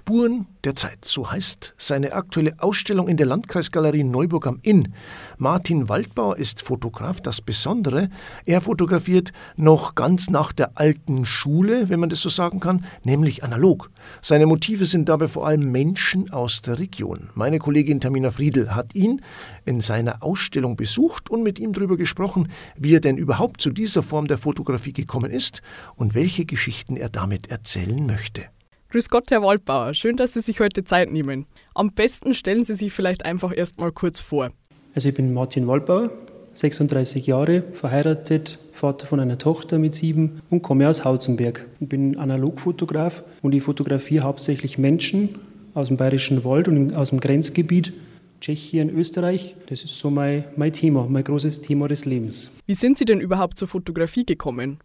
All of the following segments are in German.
Spuren der Zeit, so heißt seine aktuelle Ausstellung in der Landkreisgalerie Neuburg am Inn. Martin Waldbauer ist Fotograf. Das Besondere, er fotografiert noch ganz nach der alten Schule, wenn man das so sagen kann, nämlich analog. Seine Motive sind dabei vor allem Menschen aus der Region. Meine Kollegin Tamina Friedl hat ihn in seiner Ausstellung besucht und mit ihm darüber gesprochen, wie er denn überhaupt zu dieser Form der Fotografie gekommen ist und welche Geschichten er damit erzählen möchte. Grüß Gott, Herr Waldbauer. Schön, dass Sie sich heute Zeit nehmen. Am besten stellen Sie sich vielleicht einfach erst mal kurz vor. Also ich bin Martin Waldbauer, 36 Jahre, verheiratet, Vater von einer Tochter mit sieben und komme aus Hauzenberg. Ich bin Analogfotograf und ich fotografiere hauptsächlich Menschen aus dem Bayerischen Wald und aus dem Grenzgebiet Tschechien, Österreich. Das ist so mein, mein Thema, mein großes Thema des Lebens. Wie sind Sie denn überhaupt zur Fotografie gekommen?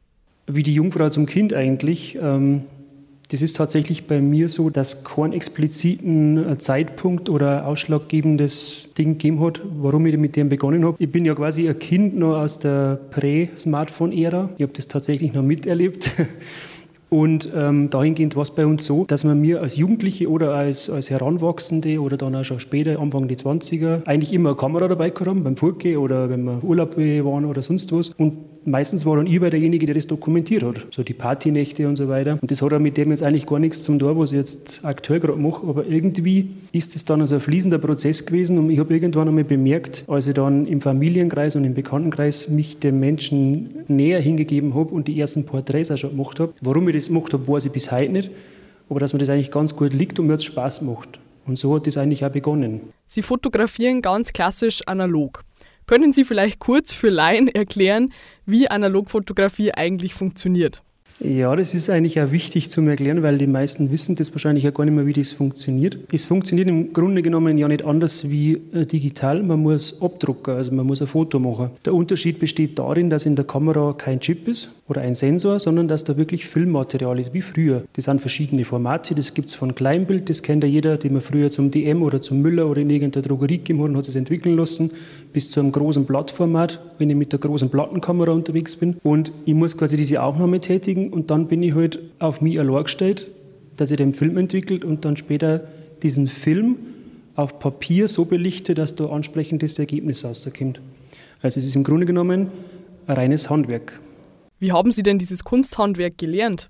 Wie die Jungfrau zum Kind eigentlich. Ähm, das ist tatsächlich bei mir so, dass keinen expliziten äh, Zeitpunkt oder ausschlaggebendes Ding gegeben hat, warum ich mit dem begonnen habe. Ich bin ja quasi ein Kind noch aus der Prä-Smartphone-Ära. Ich habe das tatsächlich noch miterlebt. Und ähm, dahingehend war es bei uns so, dass man mir als Jugendliche oder als, als Heranwachsende oder dann auch schon später, Anfang die 20er, eigentlich immer eine Kamera dabei gehabt haben, beim Furke oder wenn wir Urlaub waren oder sonst was. Und meistens war dann ich derjenige, der das dokumentiert hat. So die Partynächte und so weiter. Und das hat auch mit dem jetzt eigentlich gar nichts zum tun, was ich jetzt aktuell gerade mache. Aber irgendwie ist es dann also ein fließender Prozess gewesen und ich habe irgendwann einmal bemerkt, als ich dann im Familienkreis und im Bekanntenkreis mich den Menschen näher hingegeben habe und die ersten Porträts auch schon gemacht habe. Warum ich das gemacht habe, weiß ich bis heute nicht. Aber dass mir das eigentlich ganz gut liegt und mir jetzt Spaß macht. Und so hat das eigentlich auch begonnen. Sie fotografieren ganz klassisch analog. Können Sie vielleicht kurz für Laien erklären, wie Analogfotografie eigentlich funktioniert? Ja, das ist eigentlich auch wichtig zu erklären, weil die meisten wissen das wahrscheinlich auch gar nicht mehr, wie das funktioniert. Es funktioniert im Grunde genommen ja nicht anders wie äh, digital. Man muss abdrucken, also man muss ein Foto machen. Der Unterschied besteht darin, dass in der Kamera kein Chip ist oder ein Sensor, sondern dass da wirklich Filmmaterial ist, wie früher. Das sind verschiedene Formate. Das gibt es von Kleinbild, das kennt ja jeder, den man früher zum DM oder zum Müller oder in irgendeiner Drogerie gegeben hat und hat es entwickeln lassen, bis zu einem großen Blattformat, wenn ich mit der großen Plattenkamera unterwegs bin. Und ich muss quasi diese Aufnahme tätigen und dann bin ich halt auf mich allein gestellt, dass ich den Film entwickelt und dann später diesen Film auf Papier so belichte, dass da ansprechendes Ergebnis rauskommt. Also es ist im Grunde genommen ein reines Handwerk. Wie haben Sie denn dieses Kunsthandwerk gelernt?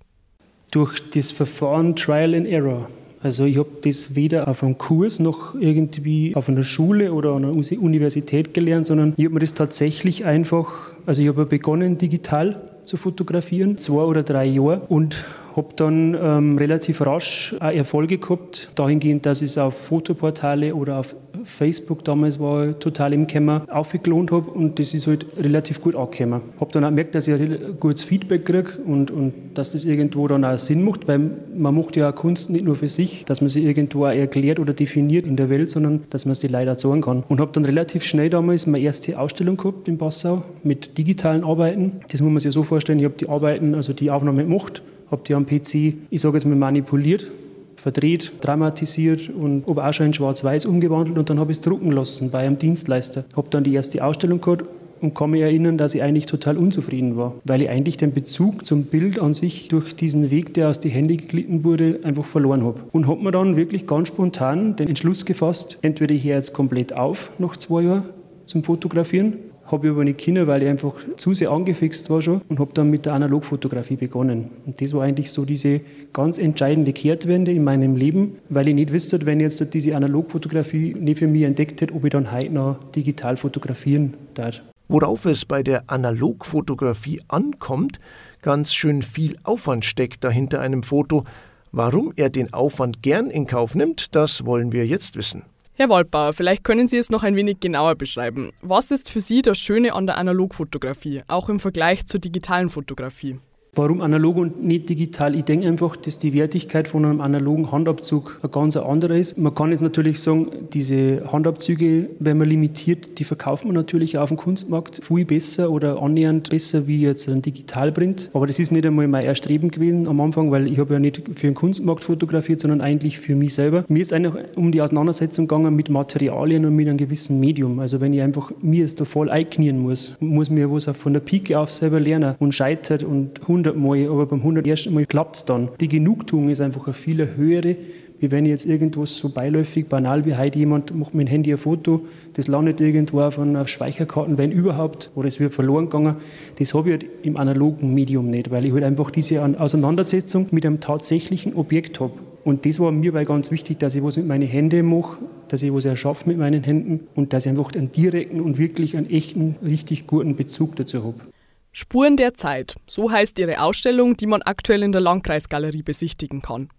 Durch das Verfahren Trial and Error. Also ich habe das weder auf einem Kurs noch irgendwie auf einer Schule oder an einer Universität gelernt, sondern ich habe mir das tatsächlich einfach, also ich habe begonnen digital zu fotografieren, zwei oder drei Jahre. Und habe dann ähm, relativ rasch auch Erfolge gehabt, dahingehend, dass ich es auf Fotoportale oder auf Facebook damals war total im Kämmer aufgelohnt habe und das ist halt relativ gut angekommen. Habe dann auch gemerkt, dass ich ein gutes Feedback kriege und, und dass das irgendwo dann auch Sinn macht, weil man macht ja auch Kunst nicht nur für sich, dass man sie irgendwo auch erklärt oder definiert in der Welt, sondern dass man sie leider zeigen kann. Und habe dann relativ schnell damals meine erste Ausstellung gehabt in Passau mit digitalen Arbeiten. Das muss man sich so vorstellen, ich habe die Arbeiten, also die Aufnahme gemacht, habe die am PC, ich sage jetzt mal manipuliert, verdreht, dramatisiert und habe auch schon in Schwarz-Weiß umgewandelt und dann habe ich es drucken lassen bei einem Dienstleister. Habe dann die erste Ausstellung gehabt und kann mich erinnern, dass ich eigentlich total unzufrieden war, weil ich eigentlich den Bezug zum Bild an sich durch diesen Weg, der aus die Hände geglitten wurde, einfach verloren habe. Und habe mir dann wirklich ganz spontan den Entschluss gefasst, entweder ich höre jetzt komplett auf nach zwei Jahren zum Fotografieren habe ich aber nicht können, weil ich einfach zu sehr angefixt war schon und habe dann mit der Analogfotografie begonnen. Und das war eigentlich so diese ganz entscheidende Kehrtwende in meinem Leben, weil ich nicht wusste, wenn ich jetzt diese Analogfotografie nicht für mich entdeckt hätte, ob ich dann heute noch digital fotografieren darf. Worauf es bei der Analogfotografie ankommt, ganz schön viel Aufwand steckt dahinter einem Foto. Warum er den Aufwand gern in Kauf nimmt, das wollen wir jetzt wissen. Herr Waldbauer, vielleicht können Sie es noch ein wenig genauer beschreiben. Was ist für Sie das Schöne an der Analogfotografie, auch im Vergleich zur digitalen Fotografie? Warum analog und nicht digital? Ich denke einfach, dass die Wertigkeit von einem analogen Handabzug eine ganz andere ist. Man kann jetzt natürlich sagen, diese Handabzüge, wenn man limitiert, die verkauft man natürlich auf dem Kunstmarkt viel besser oder annähernd besser wie jetzt ein Digitalprint. Aber das ist nicht einmal mein Erstreben gewesen am Anfang, weil ich habe ja nicht für den Kunstmarkt fotografiert, sondern eigentlich für mich selber. Mir ist einfach um die Auseinandersetzung gegangen mit Materialien und mit einem gewissen Medium. Also wenn ich einfach mir es da voll einknien muss, muss mir was auch von der Pike auf selber lernen und scheitert und 100 Mal, aber beim 101. Mal klappt es dann. Die Genugtuung ist einfach eine viel höhere, wie wenn ich jetzt irgendwas so beiläufig, banal wie heute jemand macht mit dem Handy ein Foto, das landet irgendwo auf einer Speicherkarten, wenn überhaupt, oder es wird verloren gegangen. Das habe ich halt im analogen Medium nicht, weil ich halt einfach diese Auseinandersetzung mit einem tatsächlichen Objekt habe. Und das war mir bei ganz wichtig, dass ich was mit meinen Händen mache, dass ich was erschaffe mit meinen Händen und dass ich einfach einen direkten und wirklich einen echten, richtig guten Bezug dazu habe. Spuren der Zeit, so heißt Ihre Ausstellung, die man aktuell in der Landkreisgalerie besichtigen kann.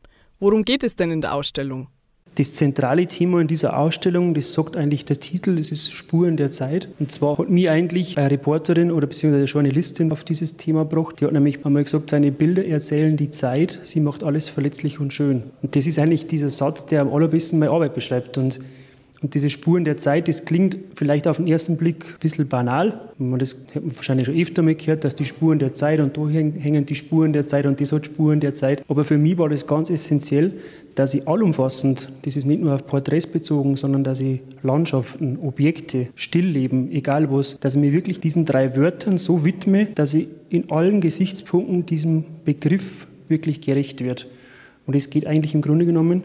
Worum geht es denn in der Ausstellung? Das zentrale Thema in dieser Ausstellung, das sagt eigentlich der Titel, das ist Spuren der Zeit. Und zwar hat mir eigentlich eine Reporterin oder beziehungsweise eine Journalistin auf dieses Thema gebracht. Die hat nämlich einmal gesagt, seine Bilder erzählen die Zeit, sie macht alles verletzlich und schön. Und das ist eigentlich dieser Satz, der am allerbesten meine Arbeit beschreibt. Und und diese Spuren der Zeit, das klingt vielleicht auf den ersten Blick ein bisschen banal. Das hat man wahrscheinlich schon öfter mal gehört, dass die Spuren der Zeit und da hängen die Spuren der Zeit und das hat Spuren der Zeit. Aber für mich war das ganz essentiell, dass ich allumfassend, das ist nicht nur auf Porträts bezogen, sondern dass ich Landschaften, Objekte, Stillleben, egal was, dass ich mir wirklich diesen drei Wörtern so widme, dass ich in allen Gesichtspunkten diesem Begriff wirklich gerecht wird. Und es geht eigentlich im Grunde genommen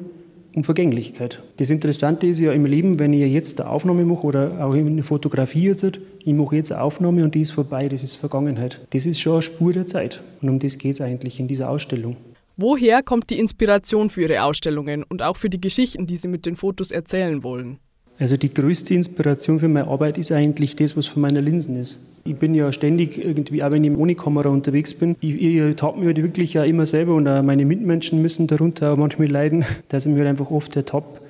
um Vergänglichkeit. Das Interessante ist ja im Leben, wenn ich jetzt eine Aufnahme mache oder auch eine Fotografie jetzt, ich mache jetzt eine Aufnahme und die ist vorbei, das ist Vergangenheit. Das ist schon eine Spur der Zeit. Und um das geht es eigentlich in dieser Ausstellung. Woher kommt die Inspiration für Ihre Ausstellungen und auch für die Geschichten, die Sie mit den Fotos erzählen wollen? Also die größte Inspiration für meine Arbeit ist eigentlich das, was von meiner Linsen ist. Ich bin ja ständig irgendwie, auch wenn ich ohne Kamera unterwegs bin, ich, ich tappe mich halt wirklich ja immer selber und auch meine Mitmenschen müssen darunter auch manchmal leiden, dass ich mir halt einfach oft ertappe,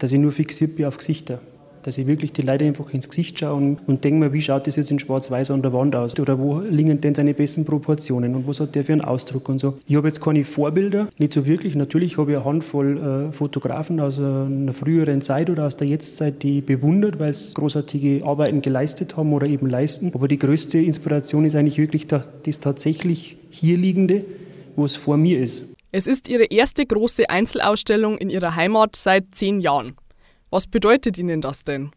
dass ich nur fixiert bin auf Gesichter dass ich wirklich die Leute einfach ins Gesicht schaue und, und denke mir, wie schaut das jetzt in Schwarz-Weiß an der Wand aus? Oder wo liegen denn seine besten Proportionen und was hat der für einen Ausdruck und so. Ich habe jetzt keine Vorbilder, nicht so wirklich. Natürlich habe ich eine Handvoll äh, Fotografen aus einer früheren Zeit oder aus der Jetztzeit, die bewundert, weil sie großartige Arbeiten geleistet haben oder eben leisten. Aber die größte Inspiration ist eigentlich wirklich das, das tatsächlich hier liegende, was vor mir ist. Es ist Ihre erste große Einzelausstellung in Ihrer Heimat seit zehn Jahren. Was bedeutet Ihnen das denn?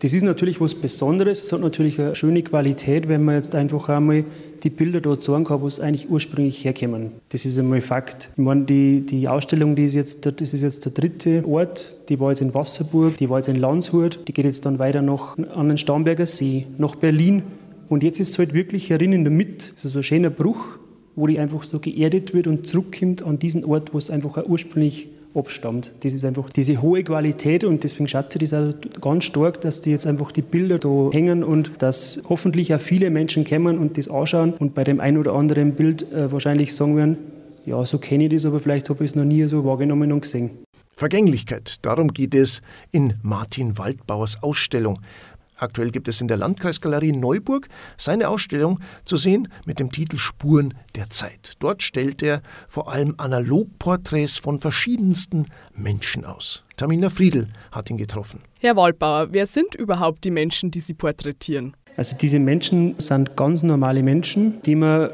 Das ist natürlich was Besonderes. Es hat natürlich eine schöne Qualität, wenn man jetzt einfach einmal die Bilder dort sagen kann, wo es eigentlich ursprünglich herkommen. Das ist einmal Fakt. Ich meine, die, die Ausstellung, die ist jetzt, das ist jetzt der dritte Ort. Die war jetzt in Wasserburg, die war jetzt in Landshut, die geht jetzt dann weiter noch an den Starnberger See, nach Berlin. Und jetzt ist es halt wirklich herin in der Mitte, so, so ein schöner Bruch, wo die einfach so geerdet wird und zurückkommt an diesen Ort, wo es einfach ursprünglich abstammt. Das ist einfach diese hohe Qualität und deswegen schätze ich das auch ganz stark, dass die jetzt einfach die Bilder da hängen und dass hoffentlich auch viele Menschen kommen und das anschauen und bei dem ein oder anderen Bild äh, wahrscheinlich sagen werden, ja, so kenne ich das, aber vielleicht habe ich es noch nie so wahrgenommen und gesehen. Vergänglichkeit, darum geht es in Martin Waldbauers Ausstellung. Aktuell gibt es in der Landkreisgalerie Neuburg seine Ausstellung zu sehen mit dem Titel Spuren der Zeit. Dort stellt er vor allem Analogporträts von verschiedensten Menschen aus. Tamina Friedl hat ihn getroffen. Herr Waldbauer, wer sind überhaupt die Menschen, die Sie porträtieren? Also diese Menschen sind ganz normale Menschen, die man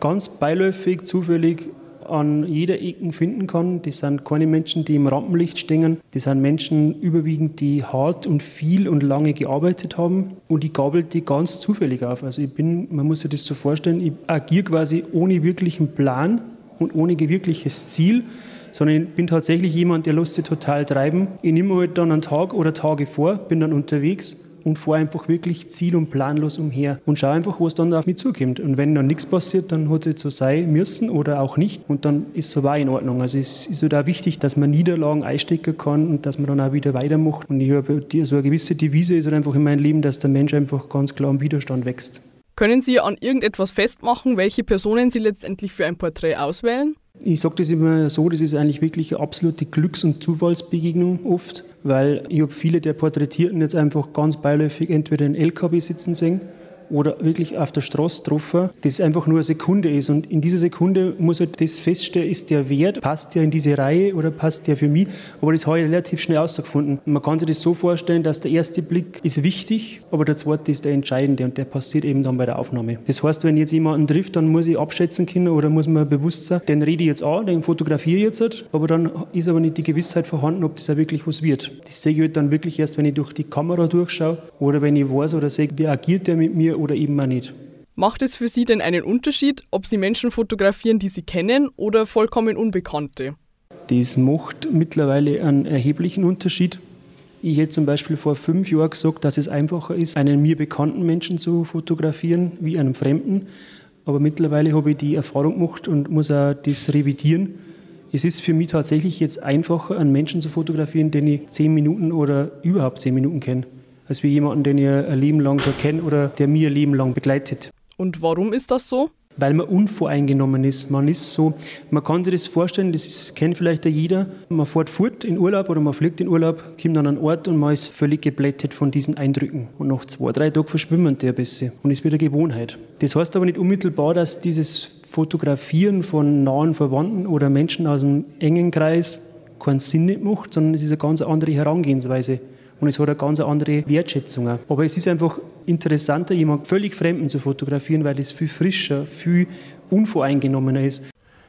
ganz beiläufig, zufällig an jeder Ecke finden kann. Das sind keine Menschen, die im Rampenlicht stehen. Das sind Menschen überwiegend, die hart und viel und lange gearbeitet haben. Und ich gabel die ganz zufällig auf. Also ich bin, man muss sich das so vorstellen, ich agiere quasi ohne wirklichen Plan und ohne wirkliches Ziel sondern ich bin tatsächlich jemand, der lässt sich total treiben. Ich nehme halt dann einen Tag oder Tage vor, bin dann unterwegs und fahre einfach wirklich ziel- und planlos umher und schaue einfach, was dann auf mich zukommt. Und wenn dann nichts passiert, dann hat es so sein müssen oder auch nicht und dann ist es so in Ordnung. Also es ist halt auch wichtig, dass man Niederlagen einstecken kann und dass man dann auch wieder weitermacht. Und ich habe so eine gewisse Devise ist halt einfach in meinem Leben, dass der Mensch einfach ganz klar im Widerstand wächst. Können Sie an irgendetwas festmachen, welche Personen Sie letztendlich für ein Porträt auswählen? Ich sage das immer so, das ist eigentlich wirklich eine absolute Glücks- und Zufallsbegegnung oft, weil ich habe viele der Porträtierten jetzt einfach ganz beiläufig entweder in LKW sitzen sehen oder wirklich auf der Straße getroffen, das einfach nur eine Sekunde ist. Und in dieser Sekunde muss halt das feststellen, ist der Wert, passt der in diese Reihe oder passt der für mich? Aber das habe ich relativ schnell herausgefunden. Man kann sich das so vorstellen, dass der erste Blick ist wichtig, aber der zweite ist der entscheidende und der passiert eben dann bei der Aufnahme. Das heißt, wenn jetzt jemanden trifft, dann muss ich abschätzen können oder muss man bewusst sein, den rede ich jetzt an, den fotografiere ich jetzt, aber dann ist aber nicht die Gewissheit vorhanden, ob das auch wirklich was wird. Das sehe ich halt dann wirklich erst, wenn ich durch die Kamera durchschaue oder wenn ich weiß oder sehe, wie agiert der mit mir oder eben mal nicht. Macht es für Sie denn einen Unterschied, ob Sie Menschen fotografieren, die Sie kennen oder vollkommen Unbekannte? Das macht mittlerweile einen erheblichen Unterschied. Ich hätte zum Beispiel vor fünf Jahren gesagt, dass es einfacher ist, einen mir bekannten Menschen zu fotografieren wie einen Fremden. Aber mittlerweile habe ich die Erfahrung gemacht und muss auch das revidieren. Es ist für mich tatsächlich jetzt einfacher, einen Menschen zu fotografieren, den ich zehn Minuten oder überhaupt zehn Minuten kenne, als wie jemanden, den ich ein Leben lang kenne oder der mir ein Leben lang begleitet. Und warum ist das so? weil man unvoreingenommen ist. Man ist so, man kann sich das vorstellen, das ist, kennt vielleicht jeder. Man fährt fort in Urlaub oder man fliegt in Urlaub, kommt an einen Ort und man ist völlig geblättet von diesen Eindrücken. Und nach zwei, drei Tagen verschwimmen der ein bisschen und ist wieder Gewohnheit. Das heißt aber nicht unmittelbar, dass dieses Fotografieren von nahen Verwandten oder Menschen aus einem engen Kreis keinen Sinn nicht macht, sondern es ist eine ganz andere Herangehensweise und es hat eine ganz andere Wertschätzung. Aber es ist einfach interessanter, jemanden völlig Fremden zu fotografieren, weil es viel frischer, viel unvoreingenommener ist.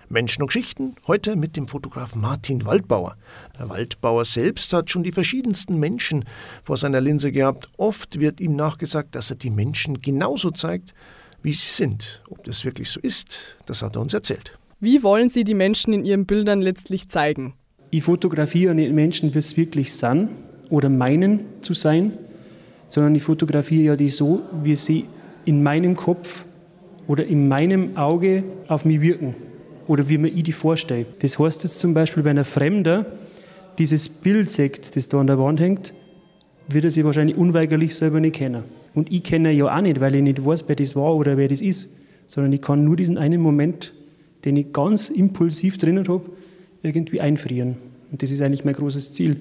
Menschen und Geschichten, heute mit dem Fotografen Martin Waldbauer. Der Waldbauer selbst hat schon die verschiedensten Menschen vor seiner Linse gehabt. Oft wird ihm nachgesagt, dass er die Menschen genauso zeigt, wie sie sind. Ob das wirklich so ist, das hat er uns erzählt. Wie wollen Sie die Menschen in Ihren Bildern letztlich zeigen? Ich fotografiere Menschen, wie es wirklich sind oder meinen zu sein, sondern ich fotografiere ja die so, wie sie in meinem Kopf oder in meinem Auge auf mich wirken oder wie mir ich die vorstelle. Das heißt jetzt zum Beispiel, wenn ein Fremder dieses Bild sieht, das da an der Wand hängt, wird er sich wahrscheinlich unweigerlich selber nicht kennen. Und ich kenne ja auch nicht, weil ich nicht weiß, wer das war oder wer das ist, sondern ich kann nur diesen einen Moment, den ich ganz impulsiv drinnen habe, irgendwie einfrieren. Und das ist eigentlich mein großes Ziel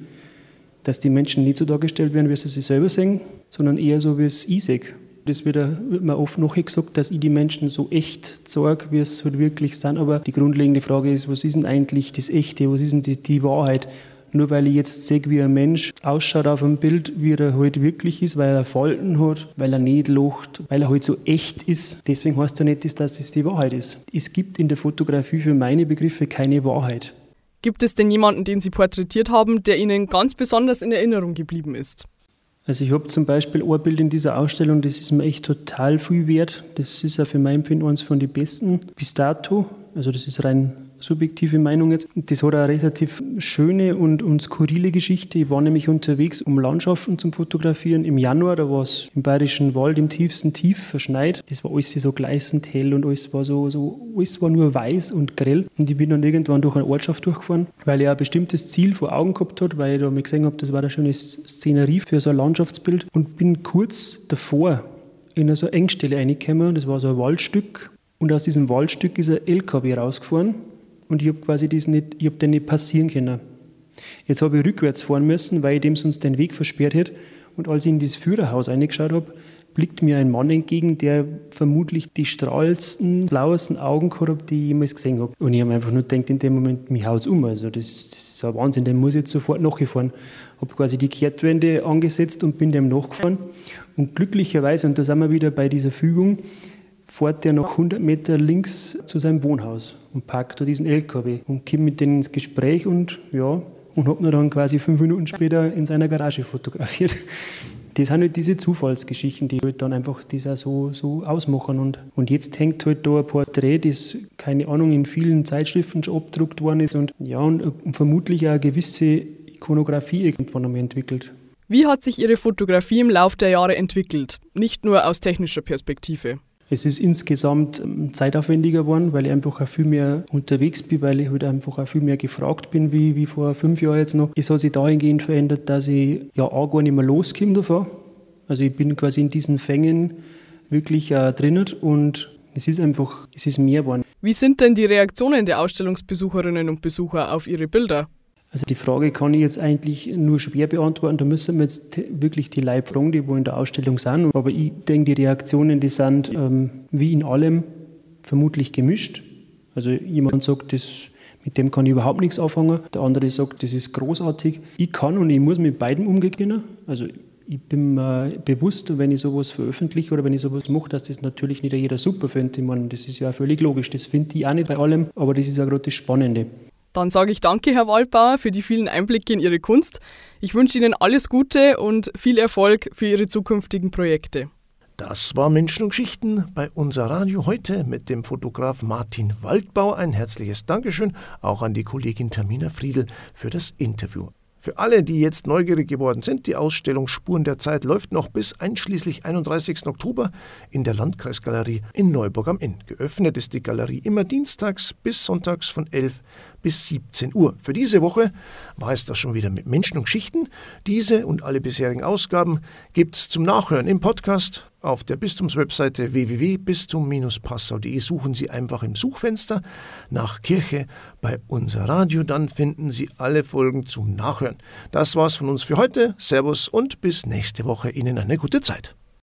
dass die Menschen nicht so dargestellt werden, wie sie sich selber sehen, sondern eher so, wie es ich sehe. Das wird, mir oft noch gesagt, dass ich die Menschen so echt zeige, wie es halt wirklich sind. Aber die grundlegende Frage ist, was ist denn eigentlich das Echte? Was ist denn die, die Wahrheit? Nur weil ich jetzt sehe, wie ein Mensch ausschaut auf einem Bild, wie er halt wirklich ist, weil er Falten hat, weil er nicht lacht, weil er halt so echt ist. Deswegen heißt er nicht, dass das die Wahrheit ist. Es gibt in der Fotografie für meine Begriffe keine Wahrheit. Gibt es denn jemanden, den Sie porträtiert haben, der Ihnen ganz besonders in Erinnerung geblieben ist? Also ich habe zum Beispiel ein Bild in dieser Ausstellung, das ist mir echt total viel wert. Das ist auch für mein Empfinden eines von den besten bis dato. Also das ist rein subjektive Meinung jetzt. Das hat eine relativ schöne und, und skurrile Geschichte. Ich war nämlich unterwegs, um Landschaften zum Fotografieren. Im Januar, da war es im Bayerischen Wald im tiefsten Tief verschneit. Das war alles so gleißend hell und alles war so, so, alles war nur weiß und grell. Und ich bin dann irgendwann durch eine Ortschaft durchgefahren, weil ich ein bestimmtes Ziel vor Augen gehabt habe, weil ich da mal gesehen habe, das war eine schöne Szenerie für so ein Landschaftsbild und bin kurz davor in so eine Engstelle reingekommen. Das war so ein Waldstück. Und aus diesem Waldstück ist ein LKW rausgefahren und ich habe quasi das nicht, ich habe den nicht passieren können. Jetzt habe ich rückwärts fahren müssen, weil ich dem sonst den Weg versperrt hätte. Und als ich in das Führerhaus reingeschaut habe, blickt mir ein Mann entgegen, der vermutlich die strahlendsten, blauesten Augen gehabt hat, die ich jemals gesehen habe. Und ich habe einfach nur gedacht, in dem Moment, mich haut es um. Also das, das ist ein Wahnsinn, den muss ich jetzt sofort nachgefahren. Habe quasi die Kehrtwende angesetzt und bin dem nachgefahren. Und glücklicherweise, und da sind wir wieder bei dieser Fügung, fährt er noch 100 Meter links zu seinem Wohnhaus und parkt da diesen LKW und kommt mit denen ins Gespräch und ja, und hat ihn dann quasi fünf Minuten später in seiner Garage fotografiert. Das sind halt diese Zufallsgeschichten, die halt dann einfach das auch so, so ausmachen. Und, und jetzt hängt halt da ein Porträt, das, keine Ahnung, in vielen Zeitschriften schon abgedruckt worden ist und ja, und, und vermutlich auch eine gewisse Ikonografie irgendwann einmal entwickelt. Wie hat sich Ihre Fotografie im Laufe der Jahre entwickelt? Nicht nur aus technischer Perspektive. Es ist insgesamt ähm, zeitaufwendiger geworden, weil ich einfach auch viel mehr unterwegs bin, weil ich halt einfach auch viel mehr gefragt bin, wie, wie vor fünf Jahren jetzt noch. Es hat sich dahingehend verändert, dass ich ja auch gar nicht mehr loskomme davon. Also ich bin quasi in diesen Fängen wirklich äh, drinnen und es ist einfach, es ist mehr geworden. Wie sind denn die Reaktionen der Ausstellungsbesucherinnen und Besucher auf ihre Bilder? Also die Frage kann ich jetzt eigentlich nur schwer beantworten. Da müssen wir jetzt wirklich die Leib fragen, die wo in der Ausstellung sind. Aber ich denke, die Reaktionen, die sind ähm, wie in allem vermutlich gemischt. Also jemand sagt, das, mit dem kann ich überhaupt nichts anfangen. Der andere sagt, das ist großartig. Ich kann und ich muss mit beiden umgehen Also ich bin mir bewusst, wenn ich sowas veröffentliche oder wenn ich sowas mache, dass das natürlich nicht jeder super findet. Ich meine, das ist ja völlig logisch. Das finde ich auch nicht bei allem, aber das ist ja gerade das Spannende. Dann sage ich danke, Herr Waldbauer, für die vielen Einblicke in Ihre Kunst. Ich wünsche Ihnen alles Gute und viel Erfolg für Ihre zukünftigen Projekte. Das war Menschen und Geschichten bei unser Radio heute mit dem Fotograf Martin Waldbau. Ein herzliches Dankeschön auch an die Kollegin Tamina Friedel für das Interview. Für alle, die jetzt neugierig geworden sind, die Ausstellung Spuren der Zeit läuft noch bis einschließlich 31. Oktober in der Landkreisgalerie in Neuburg am Inn. Geöffnet ist die Galerie immer dienstags bis sonntags von 11 bis 17 Uhr. Für diese Woche war es das schon wieder mit Menschen und Geschichten. Diese und alle bisherigen Ausgaben gibt es zum Nachhören im Podcast auf der Bistumswebseite www.bistum-passau.de suchen Sie einfach im Suchfenster nach Kirche bei unser Radio, dann finden Sie alle Folgen zum Nachhören. Das war's von uns für heute. Servus und bis nächste Woche. Ihnen eine gute Zeit.